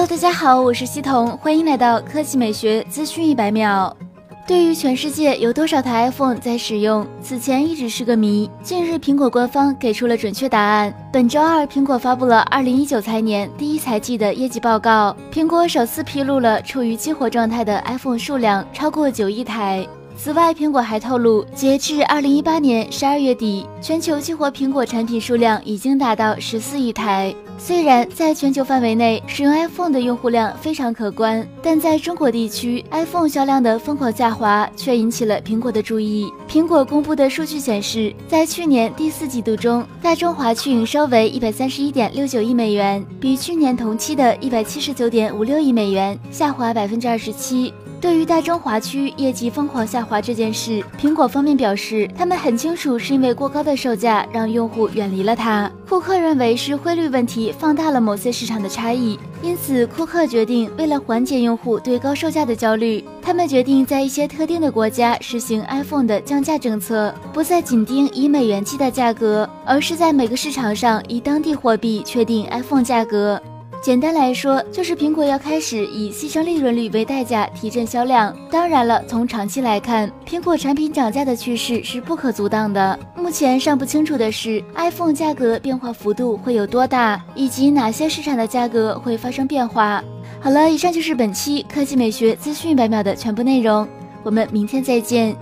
Hello，大家好，我是西彤，欢迎来到科技美学资讯一百秒。对于全世界有多少台 iPhone 在使用，此前一直是个谜。近日，苹果官方给出了准确答案。本周二，苹果发布了2019财年第一财季的业绩报告，苹果首次披露了处于激活状态的 iPhone 数量超过九亿台。此外，苹果还透露，截至二零一八年十二月底，全球激活苹果产品数量已经达到十四亿台。虽然在全球范围内使用 iPhone 的用户量非常可观，但在中国地区，iPhone 销量的疯狂下滑却引起了苹果的注意。苹果公布的数据显示，在去年第四季度中，大中华区营收为一百三十一点六九亿美元，比去年同期的一百七十九点五六亿美元下滑百分之二十七。对于大中华区业绩疯狂下滑这件事，苹果方面表示，他们很清楚是因为过高的售价让用户远离了它。库克认为是汇率问题放大了某些市场的差异，因此库克决定为了缓解用户对高售价的焦虑，他们决定在一些特定的国家实行 iPhone 的降价政策，不再紧盯以美元计的价格，而是在每个市场上以当地货币确定 iPhone 价格。简单来说，就是苹果要开始以牺牲利润率为代价提振销量。当然了，从长期来看，苹果产品涨价的趋势是不可阻挡的。目前尚不清楚的是，iPhone 价格变化幅度会有多大，以及哪些市场的价格会发生变化。好了，以上就是本期科技美学资讯百秒的全部内容，我们明天再见。